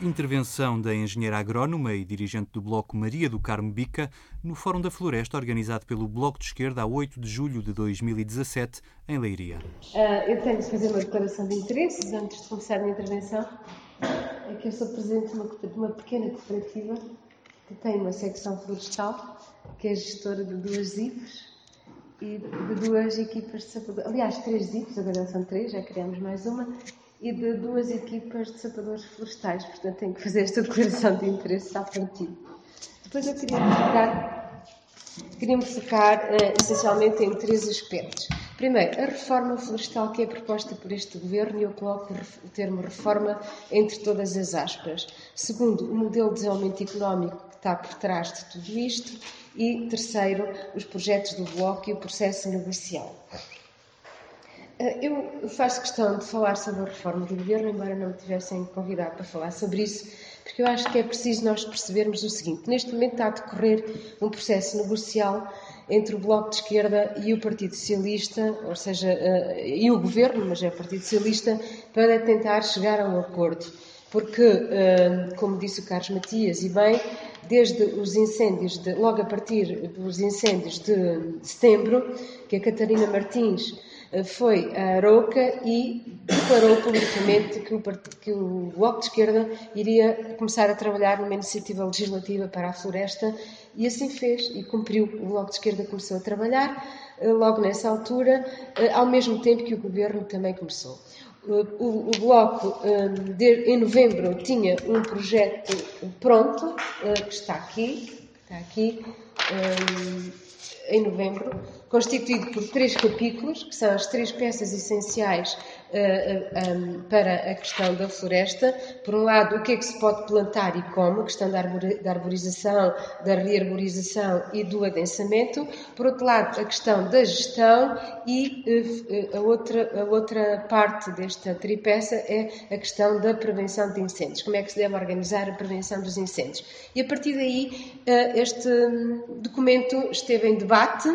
Intervenção da engenheira agrónoma e dirigente do Bloco Maria do Carmo Bica no Fórum da Floresta, organizado pelo Bloco de Esquerda a 8 de julho de 2017, em Leiria. Uh, eu tenho de fazer uma declaração de interesses antes de começar a minha intervenção. É que eu sou presidente de uma, de uma pequena cooperativa que tem uma secção florestal, que é gestora de duas IPs e de duas equipas de sapadores. Aliás, três IPs, agora são três, já criamos mais uma e de duas equipas de sapadores florestais, portanto tenho que fazer esta declaração de interesse à partida. Depois eu queria me focar, queria me focar uh, essencialmente em três aspectos. Primeiro, a reforma florestal que é proposta por este governo, e eu coloco o termo reforma entre todas as aspas. Segundo, o modelo de desenvolvimento económico que está por trás de tudo isto. E terceiro, os projetos do Bloco e o processo negocial. Eh, eu faço questão de falar sobre a reforma do governo, embora não me tivessem convidado para falar sobre isso, porque eu acho que é preciso nós percebermos o seguinte: neste momento está a decorrer um processo negocial entre o Bloco de Esquerda e o Partido Socialista, ou seja, uh, e o Governo, mas é o Partido Socialista, para tentar chegar a um acordo. Porque, uh, como disse o Carlos Matias, e bem, desde os incêndios, de, logo a partir dos incêndios de setembro, que a Catarina Martins eh, foi a Arouca e declarou publicamente que o, que o Bloco de Esquerda iria começar a trabalhar numa iniciativa legislativa para a floresta e assim fez e cumpriu. O Bloco de Esquerda começou a trabalhar eh, logo nessa altura, eh, ao mesmo tempo que o Governo também começou. O, Bloco, em novembro, tinha um projeto pronto, que está aqui, está aqui em novembro, constituído por três capítulos, que são as três peças essenciais uh, uh, um, para a questão da floresta. Por um lado, o que é que se pode plantar e como, a questão da, da arborização, da rearborização e do adensamento. Por outro lado, a questão da gestão e uh, a, outra, a outra parte desta tripeça é a questão da prevenção de incêndios. Como é que se deve organizar a prevenção dos incêndios? E a partir daí, este hum, documento esteve em debate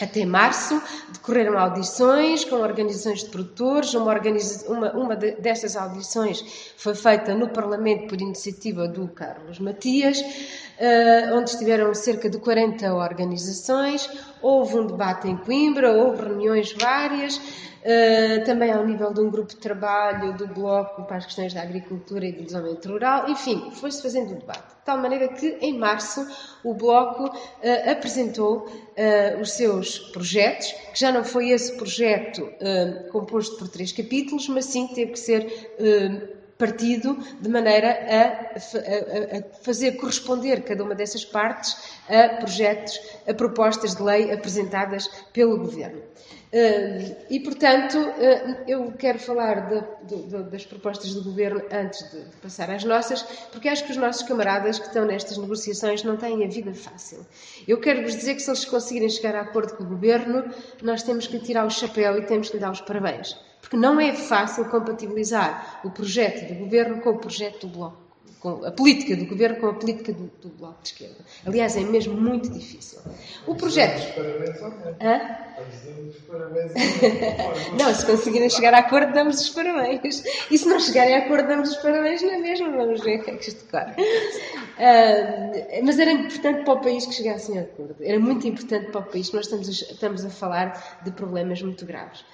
até março, decorreram audições com organizações de produtores. Uma, organiza uma, uma de, destas audições foi feita no Parlamento por iniciativa do Carlos Matias, uh, onde estiveram cerca de 40 organizações. Houve um debate em Coimbra, houve reuniões várias. Uh, também ao nível de um grupo de trabalho do Bloco para as questões da agricultura e do desenvolvimento rural, enfim, foi-se fazendo o debate. De tal maneira que, em março, o Bloco uh, apresentou uh, os seus projetos, que já não foi esse projeto composto por três capítulos, mas sim teve que ser partido de maneira a, a, a, fazer corresponder cada uma dessas partes a projetos, a propostas de lei apresentadas pelo Governo. Uh, e, portanto, uh, eu quero falar de, de, das propostas do Governo antes de, passar às nossas, porque acho que os nossos camaradas que estão nestas negociações não têm a vida fácil. Eu quero vos dizer que se eles conseguirem chegar a acordo com o Governo, nós temos que tirar o chapéu e temos que lhe dar os parabéns. Porque não é fácil compatibilizar o projeto do Governo com o projeto do Bloco com a política do governo com a política do, do, Bloco de Esquerda. Aliás, é mesmo muito difícil. O projeto. Hã? não, se conseguirem chegar a acordo, damos os parabéns. E se não chegarem a acordo, damos os parabéns na mesma. Vamos ver o que é que isto declara. Uh, mas era importante para o país que chegassem a acordo. Era muito importante para o país, nós estamos a, estamos a falar de problemas muito graves.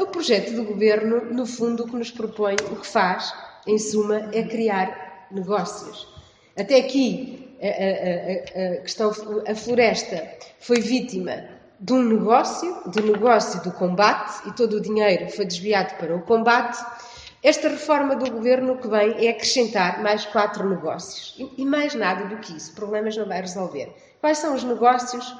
O projeto do governo, no fundo, o que nos propõe, o que faz, em suma, é criar negócios. Até aqui, a, a, a, questão, a floresta foi vítima de um negócio, do negócio do combate, e todo o dinheiro foi desviado para o combate. Esta reforma do governo que vem é acrescentar mais quatro negócios. E, e mais nada do que isso. Problemas não vai resolver. Quais são os negócios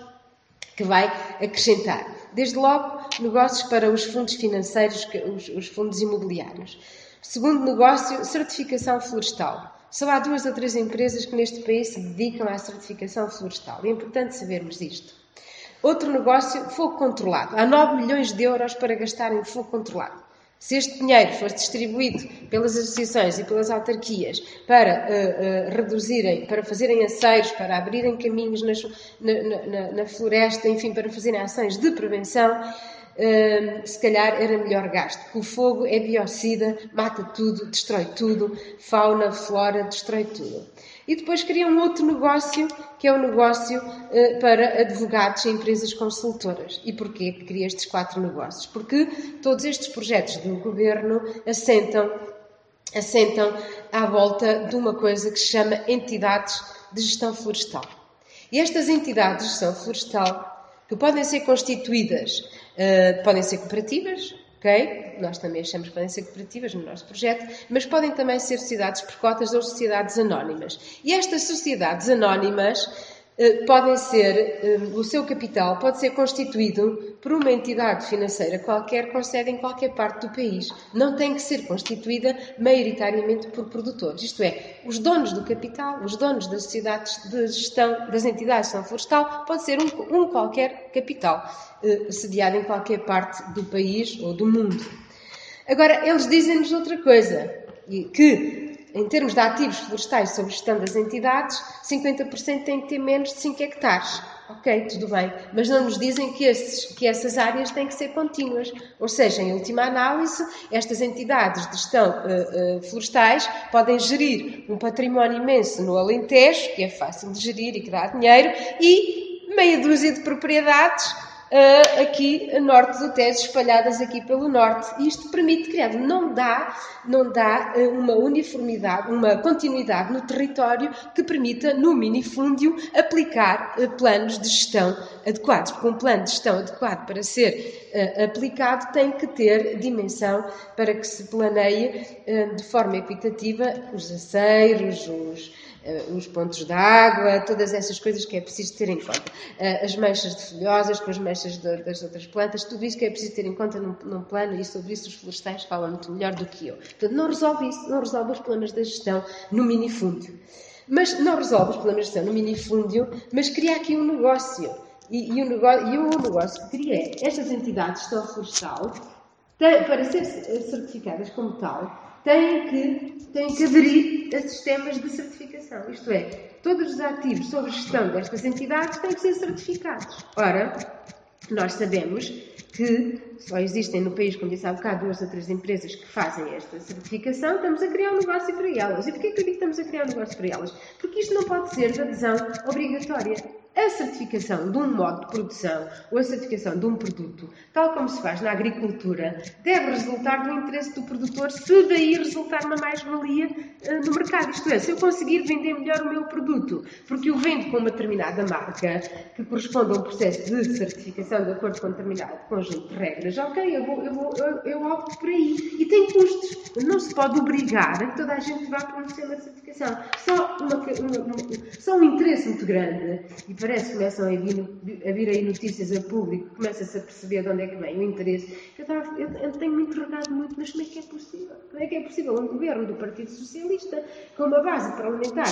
que vai acrescentar? Desde logo, negócios para os fundos financeiros, os, os fundos imobiliários. Segundo negócio, certificação florestal. Só há duas ou três empresas que neste país se dedicam à certificação florestal. É importante sabermos isto. Outro negócio, fogo controlado. Há 9 milhões de euros para gastar em fogo controlado. Se este dinheiro fosse distribuído pelas associações e pelas autarquias para uh, uh, reduzirem, para fazerem aceiros, para abrirem caminhos nas, na, na, na, floresta, enfim, para fazerem ações de prevenção, uh, se calhar era melhor gasto, o fogo é biocida, mata tudo, destrói tudo, fauna, flora, destrói tudo. E depois cria um outro negócio, que é o um negócio uh, para advogados e empresas consultoras. E porquê que cria estes quatro negócios? Porque todos estes projetos do governo assentam, assentam à volta de uma coisa que se chama entidades de gestão florestal. E estas entidades de gestão florestal, que podem ser constituídas, uh, podem ser cooperativas, ok? Nós também achamos que podem ser cooperativas no nosso projeto, mas podem também ser sociedades por cotas ou sociedades anónimas. E estas sociedades anónimas podem ser, eh, o seu capital pode ser constituído por uma entidade financeira qualquer com sede em qualquer parte do país. Não tem que ser constituída maioritariamente por produtores. Isto é, os donos do capital, os donos das sociedades de gestão, das entidades de gestão florestal, pode ser um, um qualquer capital, eh, sediado em qualquer parte do país ou do mundo. Agora, eles dizem-nos outra coisa, que em termos de ativos florestais sob gestão das entidades, 50% têm que ter menos de 5 hectares. Ok, tudo bem. Mas não nos dizem que, esses, que essas áreas têm que ser contínuas. Ou seja, em última análise, estas entidades de gestão uh, uh, florestais podem gerir um património imenso no Alentejo, que é fácil de gerir e que dá dinheiro, e meia dúzia de propriedades uh, aqui a norte do Tejo, espalhadas aqui pelo norte. E isto permite criar, não dá, não dá uh, uma uniformidade, uma continuidade no território que permita, no minifúndio, aplicar uh, planos de gestão adequados. Porque um plano de gestão adequado para ser aplicado tem que ter dimensão para que se planeie de forma equitativa os aceiros, os uh, os pontos de água, todas essas coisas que é preciso ter em conta. Uh, as manchas de folhosas com as manchas de, das outras plantas, tudo isso que é preciso ter em conta num, num, plano e sobre isso os florestais falam muito melhor do que eu. Portanto, não resolve isso, não resolve os problemas da gestão no minifúndio. Mas não resolve os problemas da gestão no minifúndio, mas cria aqui um negócio. E, e, o, negócio, e o negócio que cria é, estas entidades de gestão florestal, para ser certificadas como tal, têm que, têm que aderir a sistemas de certificação. Isto é, todos os ativos sob gestão destas entidades têm que ser certificados. Ora, nós sabemos que só existem no país, como disse há bocado, duas ou três empresas que fazem esta certificação, estamos a criar um negócio para elas. E porquê que eu digo que estamos a criar um negócio para elas? Porque isto não pode ser de adesão obrigatória a certificação de um modo de produção ou a certificação de um produto, tal como se faz na agricultura, deve resultar do interesse do produtor, se daí resultar uma mais-valia uh, no mercado. Isto é, se eu conseguir vender melhor o meu produto, porque eu vendo com uma determinada marca, que corresponde a um processo de certificação de acordo com um determinado conjunto de regras, ok, eu, vou, eu, vou, eu, eu opto por aí. E tem custos. Não se pode obrigar a que toda a gente vá para um certificação. Só, uma, uma, uma, só um interesse muito grande parece que começam a vir, a vir aí notícias a público, começa-se a perceber de onde é que vem o interesse. Eu, eu, eu tenho-me interrogado muito, mas como é que é possível? Como é que é possível um governo do Partido Socialista, com uma base parlamentar,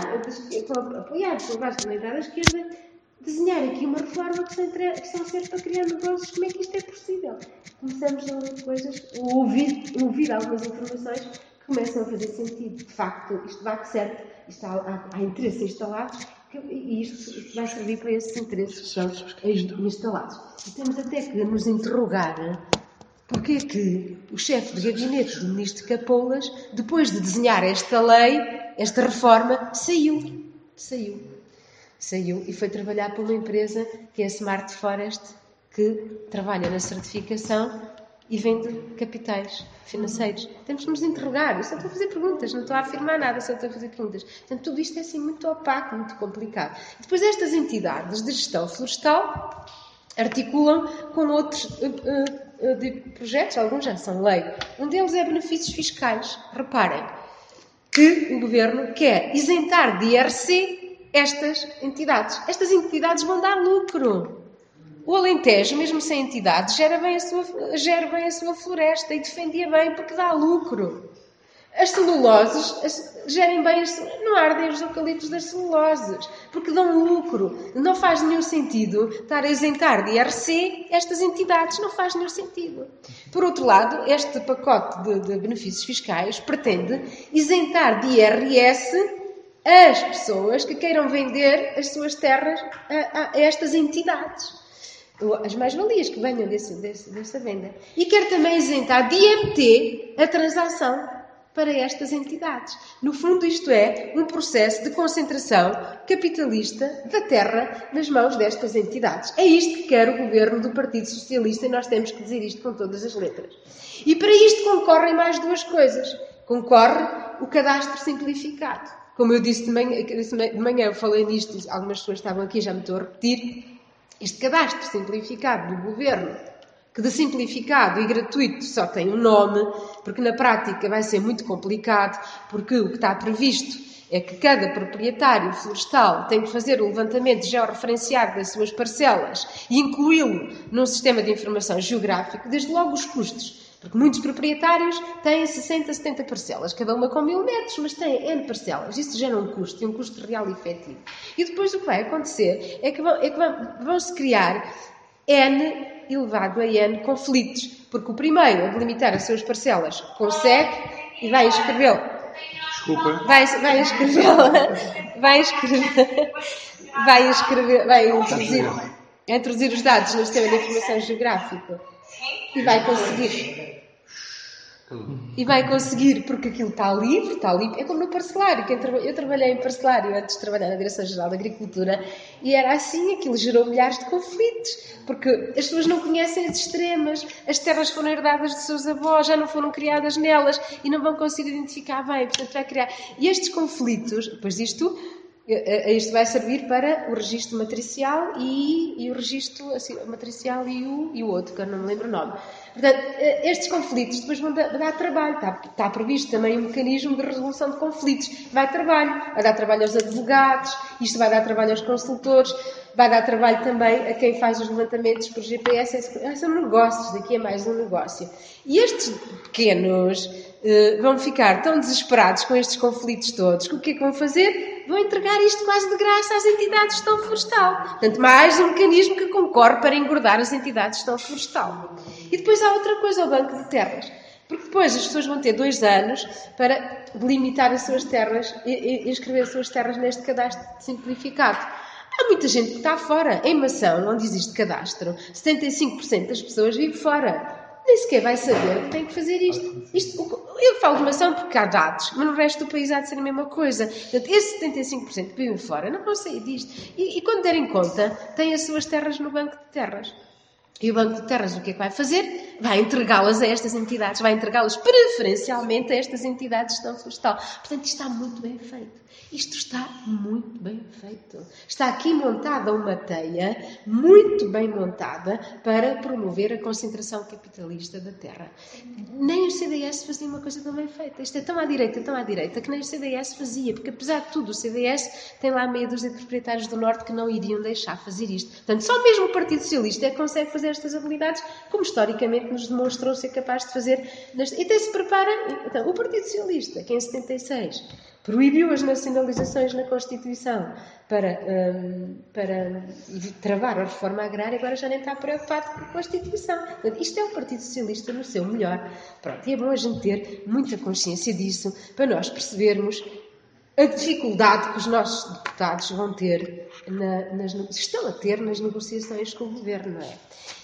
apoiado uma base parlamentar da esquerda, desenhar aqui uma reforma que, entre, que só serve para criar negócios, como é que isto é possível? Começamos a coisas, a ouvir, a ouvir algumas informações que começam a fazer sentido. De facto, isto vai que certo, isto há, há, há interesses instalados e isto vai servir para esses interesses que são instalados. E temos até que nos interrogar porque é que o chefe de gabinete do ministro Capoulas, depois de desenhar esta lei, esta reforma, saiu. Saiu. Saiu e foi trabalhar para uma empresa que é a Smart Forest, que trabalha na certificação e vende capitais financeiros. Temos que nos interrogar. Eu só estou a fazer perguntas, não estou a afirmar nada, só estou a fazer perguntas. Portanto, tudo isto é assim muito opaco, muito complicado. Depois, estas entidades de gestão florestal articulam com outros uh, uh, projetos, alguns já são lei. Um deles é benefícios fiscais. Reparem que o governo quer isentar de IRC estas entidades. Estas entidades vão dar lucro. O Alentejo, mesmo sem entidade, gera bem, a sua, gera bem a sua floresta e defendia bem porque dá lucro. As celuloses gerem bem, as, não ardem os eucaliptos das celuloses, porque dão lucro. Não faz nenhum sentido estar a isentar de IRC estas entidades, não faz nenhum sentido. Por outro lado, este pacote de, de benefícios fiscais pretende isentar de IRS as pessoas que queiram vender as suas terras a, a, a estas entidades. As mais-valias que venham desse, desse, dessa venda. E quer também isentar de IMT a transação para estas entidades. No fundo, isto é um processo de concentração capitalista da terra nas mãos destas entidades. É isto que quer o governo do Partido Socialista e nós temos que dizer isto com todas as letras. E para isto concorrem mais duas coisas. Concorre o cadastro simplificado. Como eu disse de manhã, de manhã eu falei nisto, algumas pessoas estavam aqui, já me estou a repetir. Este cadastro simplificado do governo que de simplificado e gratuito só tem um nome, porque na prática vai ser muito complicado, porque o que está previsto é que cada proprietário florestal tem que fazer o levantamento georreferenciado das suas parcelas e incluí-lo num sistema de informação geográfico, desde logo os custos. Porque muitos proprietários têm 60, 70 parcelas, cada uma com mil metros, mas têm N parcelas. Isso gera um custo, e um custo real e efetivo. E depois o que vai acontecer é que vão-se é vão, vão criar N elevado a N conflitos, porque o primeiro a delimitar as suas parcelas consegue e vai escrevê-lo. Desculpa. Vai, vai escrevê-la. Vai escrever. Vai escrever. Vai introduzir, introduzir os dados no sistema de informação geográfica e vai conseguir e vai conseguir, porque aquilo está livre, está livre. É como no parcelário. Eu trabalhei em parcelário antes de trabalhar na Direção-Geral da Agricultura e era assim, aquilo gerou milhares de conflitos, porque as pessoas não conhecem as extremas, as terras foram herdadas de seus avós, já não foram criadas nelas e não vão conseguir identificar bem, portanto vai criar. E estes conflitos, depois disto, isto vai servir para o registro matricial e, e o registro assim, matricial e o, e o outro, que eu não me lembro o nome. Portanto, eh, estes conflitos depois vão dar, dar, trabalho. Está, está previsto também um mecanismo de resolução de conflitos. Vai trabalho. Vai dar trabalho aos advogados, isto vai dar trabalho aos consultores, vai dar trabalho também a quem faz os levantamentos por GPS. É, são negócios, daqui é mais um negócio. E estes pequenos uh, vão ficar tão desesperados com estes conflitos todos que o que é que vão fazer? Vão entregar isto quase de graça às entidades de gestão florestal. Portanto, mais um mecanismo que concorre para engordar as entidades de gestão florestal. E depois há outra coisa, o Banco de Terras. Porque depois as pessoas vão ter dois anos para delimitar as suas terras e inscrever as suas terras neste cadastro simplificado. Há muita gente que está fora. Em Mação, onde existe cadastro, 75% das pessoas vivem fora. Nem sequer vai saber que tem que fazer isto. isto eu falo de Mação porque há dados, mas no resto do país há de ser a mesma coisa. Portanto, esses 75% que vivem fora não vão sair disto. E, e quando derem conta, têm as suas terras no banco de terras. E o Banco de Terras o que é que vai fazer? Vai entregá-las a estas entidades, vai entregá-las preferencialmente a estas entidades de gestão florestal. Portanto, isto está muito bem feito. Isto está muito bem feito. Está aqui montada uma teia muito bem montada para promover a concentração capitalista da terra. Nem o CDS fazia uma coisa tão bem feita. Isto é tão à direita, tão à direita, que nem o CDS fazia, porque apesar de tudo, o CDS tem lá meia dúzia de proprietários do Norte que não iriam deixar fazer isto. Portanto, só mesmo o Partido Socialista é que consegue fazer estas habilidades, como historicamente nos demonstrou ser capaz de fazer. E até se prepara. Então, o Partido Socialista, que em 76 proibiu as nacionalizações na Constituição para, um, para travar a reforma agrária, agora já nem está preocupado com a Constituição. Portanto, isto é o Partido Socialista no seu melhor. Pronto, e é bom a gente ter muita consciência disso para nós percebermos a dificuldade que os nossos deputados vão ter, na, nas, estão a ter nas negociações com o governo, não é?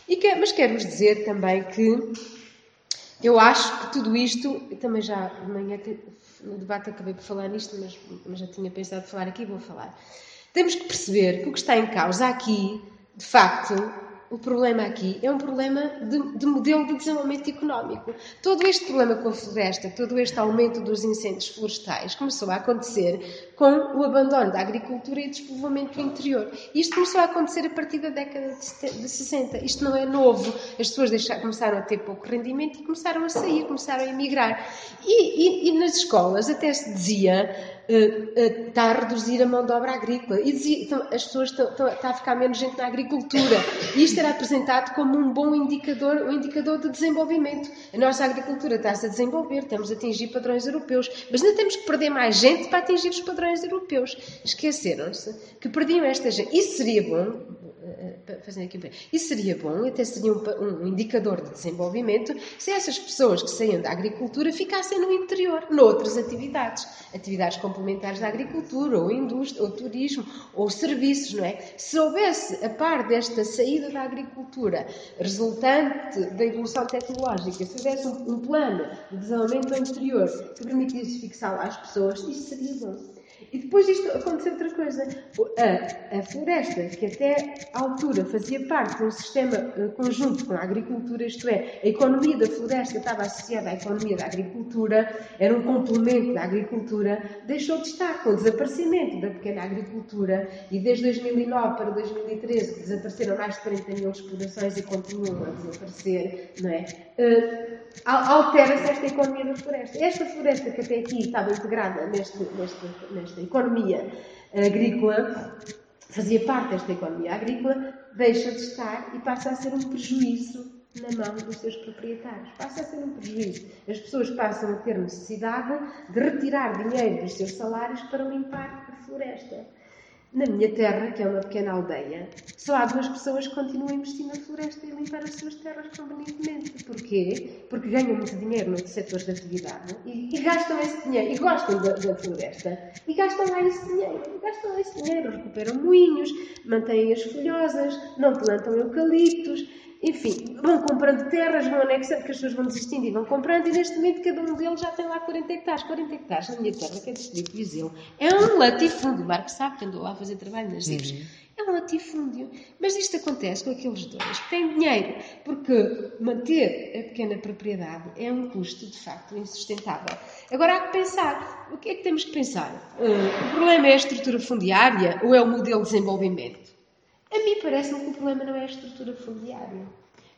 E que, mas quero-vos dizer também que eu acho que tudo isto, também já amanhã no debate acabei por falar nisto, mas, mas já tinha pensado falar aqui, vou falar. Temos que perceber que o que está em causa aqui, de facto, o problema aqui é um problema de, de, modelo de desenvolvimento económico. Todo este problema com a floresta, todo este aumento dos incêndios florestais começou a acontecer com o abandono da agricultura e despovoamento do interior. Isto começou a acontecer a partir da década de 60. Isto não é novo. As pessoas deixaram, começaram a ter pouco rendimento e começaram a sair, começaram a emigrar. E, e, e nas escolas até se dizia está a reduzir a mão de obra agrícola. E dizia, então, as pessoas estão, estão, a ficar menos gente na agricultura. E isto era apresentado como um bom indicador, um indicador de desenvolvimento. A nossa agricultura está-se a desenvolver, estamos a atingir padrões europeus, mas ainda temos que perder mais gente para atingir os padrões europeus. Esqueceram-se que perdiam esta gente. Isso seria bom fazendo aqui um Isso seria bom, até seria um, um, indicador de desenvolvimento, se essas pessoas que saíam da agricultura ficassem no interior, noutras atividades. Atividades complementares da agricultura, ou indústria, ou turismo, ou serviços, não é? Se houvesse, a par desta saída da agricultura, resultante da evolução tecnológica, se houvesse um, um plano de desenvolvimento interior que permitisse fixar as pessoas, isso seria bom. E depois disto aconteceu outra coisa. A, a, floresta, que até à altura fazia parte de um sistema uh, conjunto com a agricultura, isto é, a economia da floresta estava associada à economia da agricultura, era um complemento da agricultura, deixou de estar com o desaparecimento da pequena agricultura e desde 2009 para 2013 que desapareceram mais de 40 mil explorações e continuam a desaparecer, não é? Altera-se esta economia da floresta. Esta floresta que até aqui estava integrada neste, neste, nesta economia agrícola, fazia parte desta economia agrícola, deixa de estar e passa a ser um prejuízo na mão dos seus proprietários. Passa a ser um prejuízo. As pessoas passam a ter necessidade de retirar dinheiro dos seus salários para limpar a floresta. Na minha terra, que é uma pequena aldeia, só há duas pessoas que continuam a investir na floresta e limpar as suas terras convenientemente. Porquê? Porque ganham muito dinheiro noutros setores de atividade e, e, gastam esse dinheiro, e gostam da, da, floresta, e gastam lá esse dinheiro, e gastam esse dinheiro, recuperam moinhos, mantêm-as folhosas, não plantam eucaliptos, enfim, vão comprando terras, vão anexando, porque as pessoas vão desistindo e vão comprando, e neste momento cada um deles já tem lá 40 hectares. 40 hectares na minha terra, que é distrito de Viseu, é um latifúndio. O Marco sabe que andou lá a fazer trabalho nas. Uhum. É um latifúndio. Mas isto acontece com aqueles dois que têm dinheiro, porque manter a pequena propriedade é um custo, de facto, insustentável. Agora há que pensar. O que é que temos que pensar? Uh, o problema é a estrutura fundiária ou é o modelo de desenvolvimento? A mim parece-me que o problema não é a estrutura fundiária.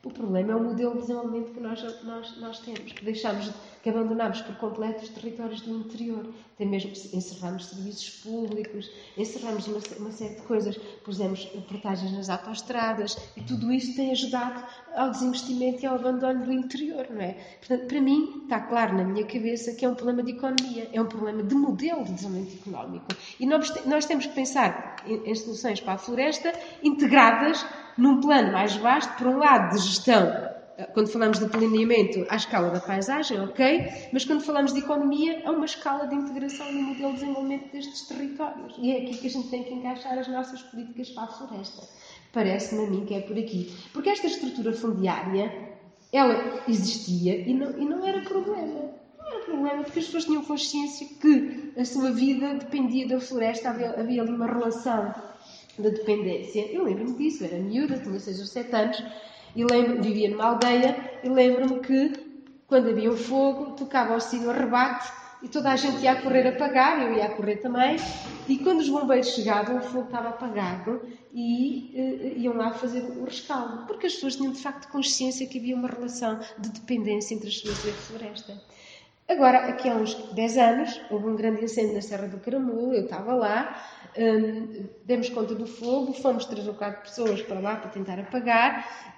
O problema é o modelo de desenvolvimento que nós, nós, nós temos, que deixamos, que abandonamos por completo os territórios do interior. Até mesmo encerramos serviços públicos, encerramos uma, uma série de coisas, pusemos portagens nas autoestradas e tudo isso tem ajudado ao desinvestimento e ao abandono do interior, não é? Portanto, para mim, está claro na minha cabeça que é um problema de economia, é um problema de modelo de desenvolvimento económico. E nós, nós temos que pensar em, em soluções para a floresta integradas num plano mais vasto, por um lado, de gestão, quando falamos de planeamento à escala da paisagem, ok, mas quando falamos de economia, a uma escala de integração no modelo de desenvolvimento destes territórios. E é aqui que a gente tem que encaixar as nossas políticas para a floresta. Parece-me a mim que é por aqui. Porque esta estrutura fundiária, ela existia e não, e não era problema. Não era problema porque as pessoas tinham consciência que a sua vida dependia da floresta, havia, havia ali uma relação da dependência. Eu lembro-me disso, era miúda, tinha 6 ou 7 anos, e lembro, vivia numa aldeia, e lembro-me que quando havia um fogo, tocava o sino a rebate e toda a gente ia a correr a apagar, eu ia a correr também, e quando os bombeiros chegavam, o fogo estava apagado e uh, iam lá fazer o rescaldo, porque as pessoas tinham de facto consciência que havia uma relação de dependência entre as pessoas e a floresta. Agora, aqui há uns 10 anos, houve um grande incêndio na Serra do Caramulo, eu estava lá, um, demos conta do fogo, fomos três ou quatro pessoas para lá para tentar apagar.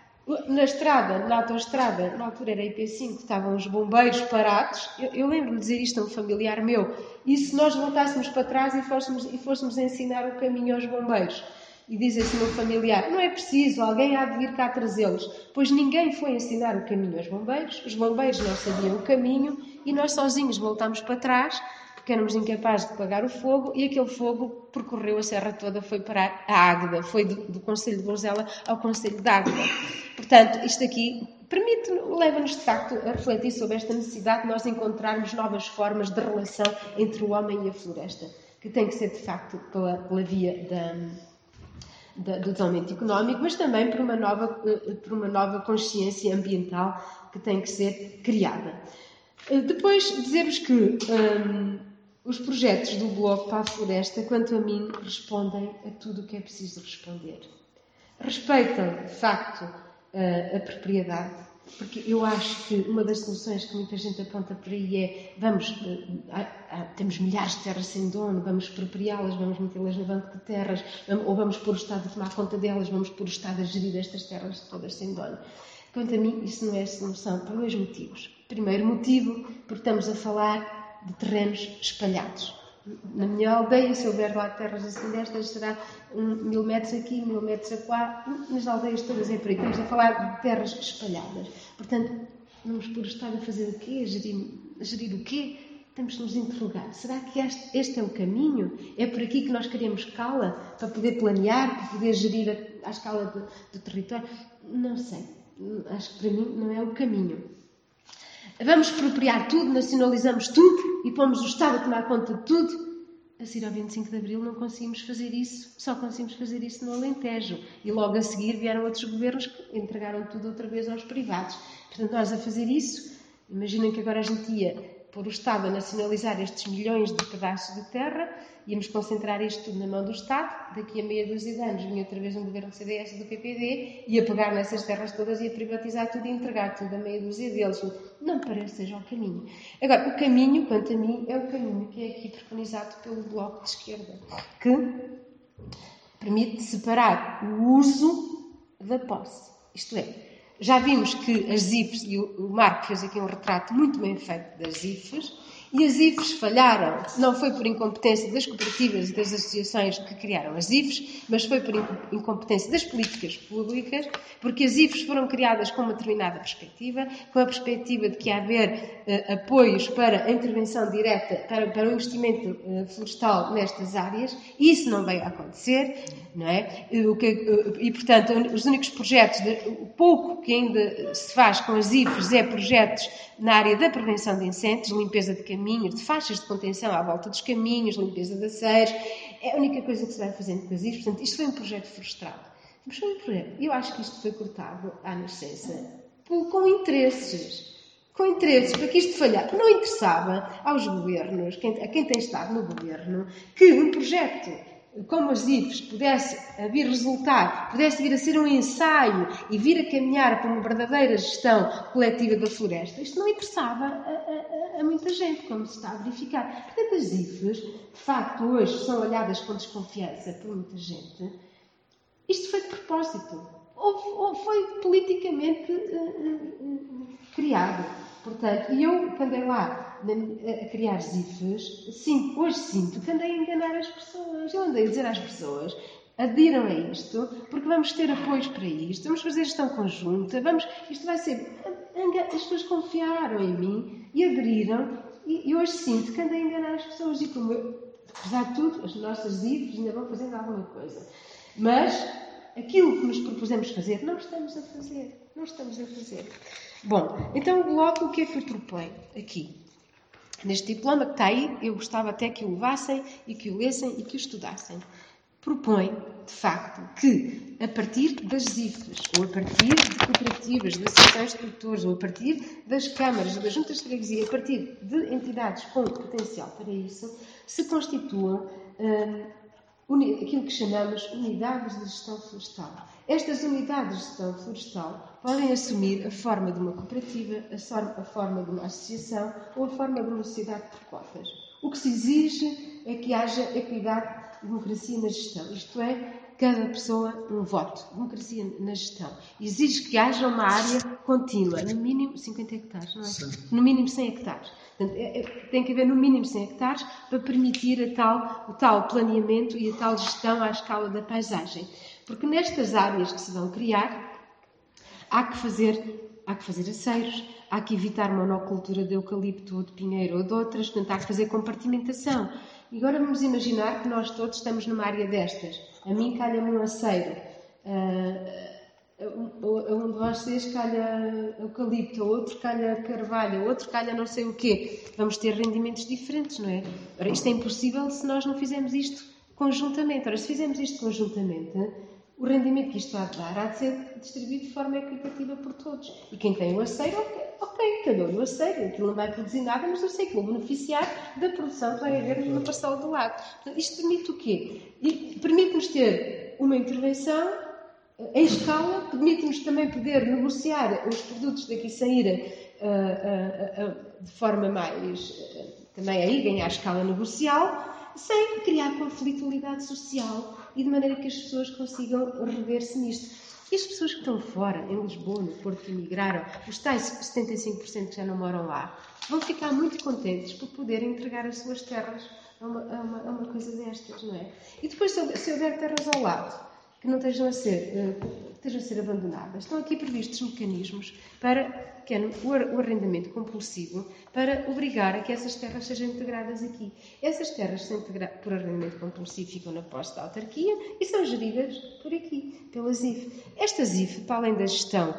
Na estrada, na autoestrada, na altura era IP5, estavam os bombeiros parados. Eu, eu lembro-me dizer isto a um familiar meu. E se nós voltássemos para trás e fôssemos, e fôssemos ensinar o caminho aos bombeiros? E diz esse meu familiar: não é preciso, alguém há de vir cá trazê-los. Pois ninguém foi ensinar o caminho aos bombeiros, os bombeiros não sabiam o caminho e nós sozinhos voltámos para trás porque éramos incapazes de apagar o fogo e aquele fogo percorreu a serra toda, foi parar a Águeda, foi do, do Conselho de Bonzela ao Conselho de Águeda. Portanto, isto aqui permite, leva-nos de facto a refletir sobre esta necessidade de nós encontrarmos novas formas de relação entre o homem e a floresta, que tem que ser de facto pela, pela via da, do desenvolvimento económico, mas também por uma nova, eh, por uma nova consciência ambiental que tem que ser criada. Eh, depois, dizer-vos que hum, os projetos do Bloco para a Floresta, quanto a mim, respondem a tudo o que é preciso responder. Respeitam, de facto, a, a propriedade, porque eu acho que uma das soluções que muita gente aponta por aí é vamos, eh, temos milhares de terras sem dono, vamos expropriá-las, vamos metê-las no banco de terras, ou vamos pôr o Estado a tomar conta delas, vamos pôr o Estado a gerir estas terras todas sem dono. Quanto a mim, isso não é solução, por dois motivos. Primeiro motivo, porque estamos a falar de terrenos espalhados. Na minha aldeia, se houver lá terras assim destas, será mil metros aqui, mil metros acolá. Nas aldeias todas é por aí. Estamos a falar de terras espalhadas. Portanto, vamos por estar a fazer o quê? A gerir, a gerir o quê? Temos de nos interrogar. Será que este, este, é o caminho? É por aqui que nós queremos escala? Para poder planear, para poder gerir a, a escala do, do território? Não sei. Acho que para mim não é o caminho. Vamos expropriar tudo, nacionalizamos tudo e pomos o Estado a tomar conta de tudo. A seguir ao 25 de Abril não conseguimos fazer isso, só conseguimos fazer isso no Alentejo. E logo a seguir vieram outros governos que entregaram tudo outra vez aos privados. Portanto, nós a fazer isso, imaginem que agora a gente ia pôr o Estado a nacionalizar estes milhões de pedaços de terra íamos concentrar isto tudo na mão do Estado, daqui a meia dúzia de anos vinha outra vez um governo do CDS e do PPD, ia pegar nessas terras todas, ia privatizar tudo e entregar tudo a meia dúzia deles. Não parece que seja o caminho. Agora, o caminho, quanto a mim, é o caminho que é aqui preconizado pelo Bloco de Esquerda, que permite separar o uso da posse. Isto é, já vimos que as IFs, e o Marco fez aqui um retrato muito bem feito das IFs, e as IFES falharam. Não foi por incompetência das cooperativas e das associações que criaram as IFES, mas foi por incompetência das políticas públicas, porque as IFES foram criadas com uma determinada perspectiva, com a perspectiva de que haver uh, apoios para a intervenção direta, para, para o investimento uh, florestal nestas áreas, e isso não veio a acontecer, não é? O que, uh, e, portanto, os únicos projetos, de, o pouco que ainda se faz com as IFES é projetos na área da prevenção de incêndios, limpeza de caminhos, de faixas de contenção à volta dos caminhos, limpeza de aceiros. É a única coisa que se vai fazendo com as IFES. Portanto, isto foi um projeto frustrado. Mas foi um projeto. Eu acho que isto foi cortado à nascença com interesses. Com interesses, para que isto falhar. Não interessava aos governos, a quem tem estado no governo, que um projeto como as IFES pudesse vir resultar, pudesse vir a ser um ensaio e vir a caminhar para uma verdadeira gestão coletiva da floresta, isto não interessava a, a, a muita gente, como se está a verificar. Portanto, as IFES, de facto, hoje são olhadas com desconfiança por muita gente. Isto foi de propósito. Ou, ou foi politicamente uh, uh, criado. Portanto, eu, quando andei lá a criar zifes, sim, hoje sinto que andei a enganar as pessoas. Eu andei a dizer às pessoas, adiram a isto, porque vamos ter apoios para isto, vamos fazer gestão conjunta, vamos, isto vai ser... As pessoas confiaram em mim e aderiram, e, hoje sinto que andei a enganar as pessoas. E como eu, apesar de tudo, as nossas zifes ainda vão fazendo alguma coisa. Mas aquilo que nos propusemos fazer, não estamos a fazer. Não estamos a fazer. Bom, então o bloco, o que é que eu propõe aqui? Neste diploma que está aí, eu gostava até que o levassem e que o lessem e que o estudassem. Propõe, de facto, que a partir das IFES, ou a partir de cooperativas, de associações de produtores, ou a partir das câmaras, das juntas de freguesia, a partir de entidades com potencial para isso, se constituam hum, aquilo que chamamos unidades de gestão florestal. Estas unidades de gestão florestal podem assumir a forma de uma cooperativa, a forma de uma associação ou a forma de uma sociedade por cotas. O que se exige é que haja equidade e democracia na gestão, isto é, cada pessoa um voto, democracia na gestão. Exige que haja uma área contínua, no mínimo 50 hectares, não é? Sim. No mínimo 100 hectares. Portanto, é, é, tem que haver no mínimo 100 hectares para permitir tal, o tal planeamento e a tal gestão à escala da paisagem. Porque nestas áreas que se vão criar, há que fazer, há que fazer aceiros, há que evitar monocultura de eucalipto ou de pinheiro ou de outras, portanto, há que fazer compartimentação. E agora vamos imaginar que nós todos estamos numa área destas. A mim calha-me um aceiro. Uh, um de vocês calha eucalipto, outro calha carvalho, outro calha não sei o quê. Vamos ter rendimentos diferentes, não é? Ora, isto é impossível se nós não fizermos isto conjuntamente. Ora, se fizermos isto conjuntamente, o rendimento que isto há de dar há de ser distribuído de forma equitativa por todos. E quem tem o aceiro, ok, cada um o aceiro. Aquilo não vai produzir nada, mas eu sei que vou beneficiar da produção que vai haver na parcela do lado. Portanto, isto permite o quê? Permite-nos ter uma intervenção em escala, permite-nos também poder negociar os produtos daqui saírem uh, uh, uh, de forma mais. também aí ganhar escala negocial, sem criar conflitualidade social e de maneira que as pessoas consigam rever-se nisto. E as pessoas que estão fora, em Lisboa, no Porto, que emigraram, os tais 75% que já não moram lá, vão ficar muito contentes por poderem entregar as suas terras a uma, a uma, a uma coisa destas, não é? E depois, se houver terras ao lado, que não estejam a ser, uh, estejam a ser abandonadas. Estão aqui previstos mecanismos para que é o arrendamento compulsivo para obrigar a que essas terras sejam integradas aqui. Essas terras são por arrendamento compulsivo ficam na posse da autarquia e são geridas por aqui, pela ZIF. Esta ZIF, para além da gestão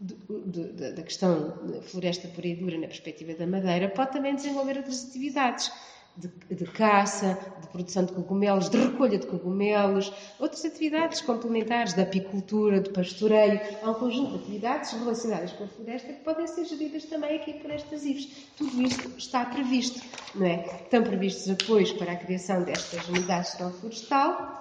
da questão floresta pura e dura na perspectiva da madeira, pode também desenvolver outras atividades de, de, caça, de produção de cogumelos, de recolha de cogumelos, outras atividades complementares de apicultura, de pastoreio. Há um conjunto de atividades relacionadas com a floresta que podem ser geridas também aqui por estas IVs. Tudo isto está previsto, não é? Estão previstos apoios para a criação destas unidades de florestal.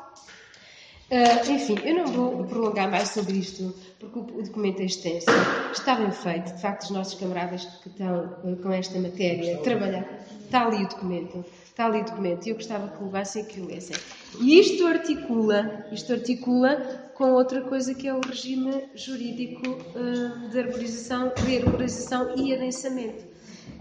Uh, enfim, eu não vou prolongar mais sobre isto, porque o, documento é extenso. Está bem feito. De facto, os nossos camaradas que estão uh, com esta matéria trabalham. Está ali o documento. Está ali o documento. E eu gostava que levassem e que o lessem. E isto articula, isto articula com outra coisa que é o regime jurídico uh, de arborização, de arborização e adensamento.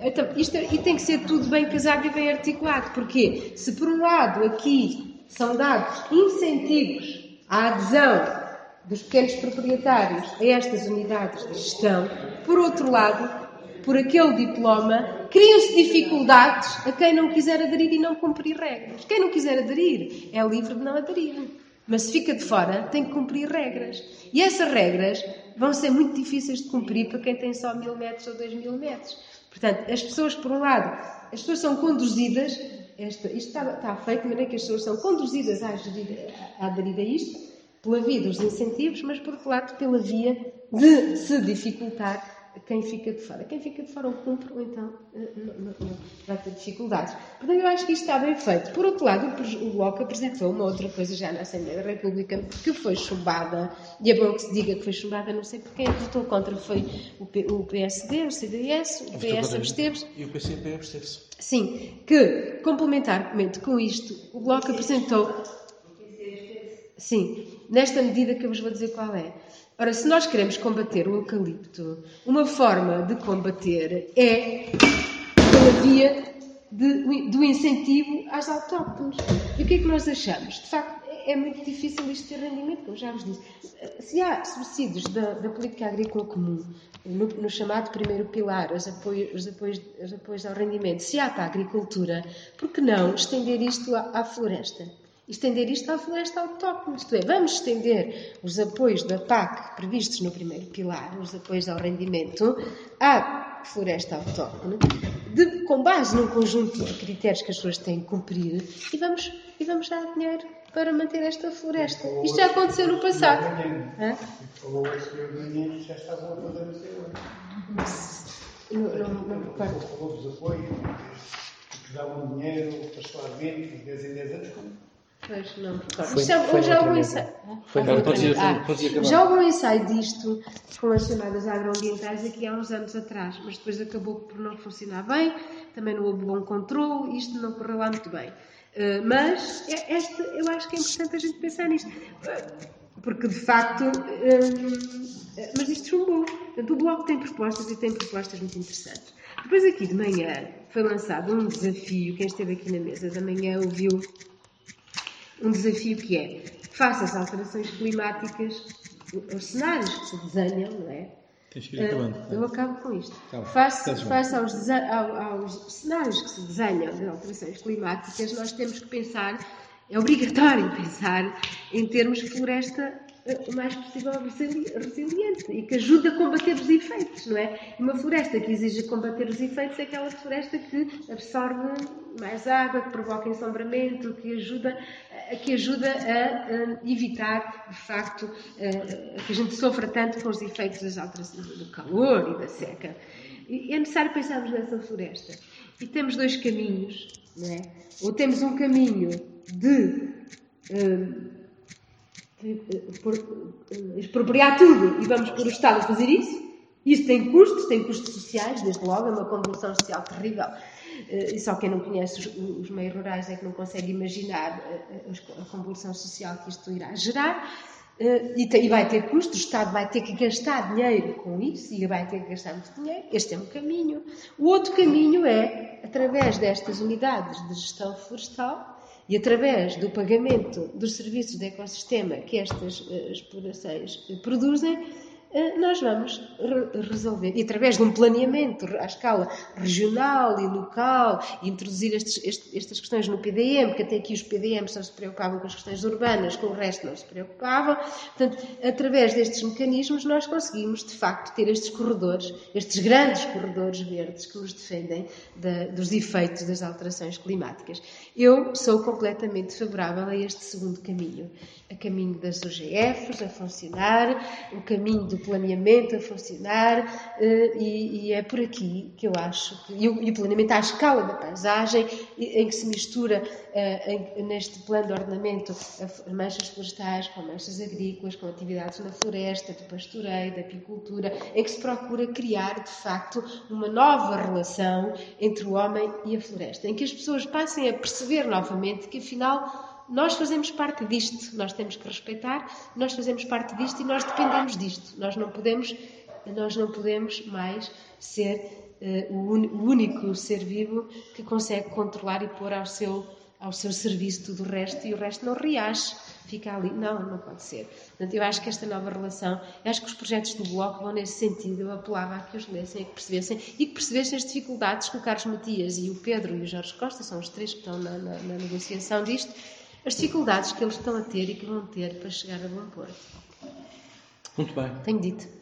Então, isto, é, e tem que ser tudo bem casado e bem articulado. Porque se por um lado aqui são dados incentivos à adesão dos pequenos proprietários a estas unidades de gestão, por outro lado, por aquele diploma, criam-se dificuldades a quem não quiser aderir e não cumprir regras. Quem não quiser aderir é livre de não aderir. Mas se fica de fora, tem que cumprir regras. E essas regras vão ser muito difíceis de cumprir para quem tem só mil metros ou dois mil metros. Portanto, as pessoas, por um lado, as pessoas são conduzidas esta, isto está, está, feito de maneira que as pessoas são conduzidas a, aderir a, aderir a isto, pela via dos incentivos, mas por outro lado pela via de se dificultar quem fica de fora. Quem fica de fora ou cumpre, ou então eh, não, vai ter dificuldades. Portanto, eu acho que isto está bem feito. Por outro lado, o Bloco apresentou uma outra coisa já na Assembleia da República que foi chumbada, e é bom que se diga que foi chumbada, não sei porque quem votou contra foi o, P, o PSD, o CDS, o PS absteve-se. E o PCP absteve-se. Sim, que, complementarmente com isto, o Bloco apresentou. Sim, nesta medida que eu vos vou dizer qual é. Ora, se nós queremos combater o eucalipto, uma forma de combater é pela via de, do incentivo às autóctones. E o que é que nós achamos? De facto, é muito difícil isto ter rendimento, como já vos disse. Se há subsídios da, da política agrícola comum, no, no, chamado primeiro pilar, os apoios, os, apoios, os apoios ao rendimento, se há para a agricultura, por que não estender isto à, à floresta? Estender isto à floresta autóctone, isto é, vamos estender os apoios da PAC previstos no primeiro pilar, os apoios ao rendimento, à floresta autóctone, de, com base num conjunto de critérios que as pessoas têm que cumprir, e vamos, e vamos dar dinheiro para manter esta floresta. Isto já aconteceu no passado. Falou o senhor Danilo já estavam a fazer o seu Não, não, não recordo. Falou dos apoios, que davam dinheiro estar 20, 10 em 10 anos, como Pois, não me recordo. já, foi já houve um ensaio. Foi, ah, ah, já houve um ensaio disto com as chamadas agroambientais aqui há uns anos atrás, mas depois acabou por não funcionar bem, também não houve bom controle, isto não correu lá muito bem. Uh, mas é, este, eu acho que é importante a gente pensar nisto. Porque, de facto, uh, mas isto chumbou. Portanto, o Bloco tem propostas e tem propostas muito interessantes. Depois, aqui de manhã, foi lançado um desafio. Quem esteve aqui na mesa da manhã ouviu um desafio que é, face às alterações climáticas, os cenários que se desenham, não é? Tens que ir acabando. Uh, eu acabo com isto. Tá face, face aos, aos, cenários que se desenham de alterações climáticas, nós temos que pensar, é obrigatório pensar em termos de floresta o mais possível resiliente e que ajude a combater os efeitos, não é? Uma floresta que exige combater os efeitos é aquela floresta que absorve mais água, que provoca ensombramento, que ajuda, que ajuda a, evitar, de facto, que a gente sofra tanto com os efeitos das alterações do calor e da seca. E é necessário pensarmos nessa floresta. E temos dois caminhos, não é? Ou temos um caminho de expropriar tudo e vamos pôr o Estado a fazer isso. Isso tem custos, tem custos sociais, desde logo, é uma convulsão social terrível. Eh, e só quem não conhece os, os meios rurais é que não consegue imaginar a, eh, a convulsão social que isto irá gerar. E, vai ter custos, o Estado vai ter que gastar dinheiro com isso e vai ter que gastar muito dinheiro. Este é um caminho. O outro caminho é, através destas unidades de gestão florestal e através do pagamento dos serviços de ecossistema que estas uh, explorações produzem, eh, nós vamos resolver, e através de um planeamento à escala regional e local, introduzir estes, este, estas questões no PDM, que até aqui os PDM só se preocupavam com as questões urbanas, com o resto não se preocupavam. Portanto, através destes mecanismos, nós conseguimos, de facto, ter estes corredores, estes grandes corredores verdes que nos defendem dos efeitos das alterações climáticas. Eu sou completamente favorável a este segundo caminho, a caminho das OGFs a funcionar, o caminho do planeamento a funcionar, eh, e, e, é por aqui que eu acho que. E o, planeamento à escala da paisagem, em que se mistura em, neste plano de ordenamento as manchas florestais com manchas agrícolas, com atividades na floresta, de pastoreio, de apicultura, em que se procura criar, de facto, uma nova relação entre o homem e a floresta, em que as pessoas passem a perceber novamente que, afinal, nós fazemos parte disto, nós temos que respeitar, nós fazemos parte disto e nós dependemos disto. Nós não podemos, nós não podemos mais ser uh, o, un, o, único ser vivo que consegue controlar e pôr ao seu, ao seu serviço tudo o resto e o resto não reage, fica ali. Não, não pode ser. Portanto, eu acho que esta nova relação, acho que os projetos do Bloco vão nesse sentido. Eu apelava a que os lessem, a que percebessem e que percebessem as dificuldades que o Carlos Matias e o Pedro e o Jorge Costa, são os três que estão na, na, na negociação disto, as dificuldades que eles estão a ter e que vão ter para chegar a bom porto. Muito bem. Tenho dito.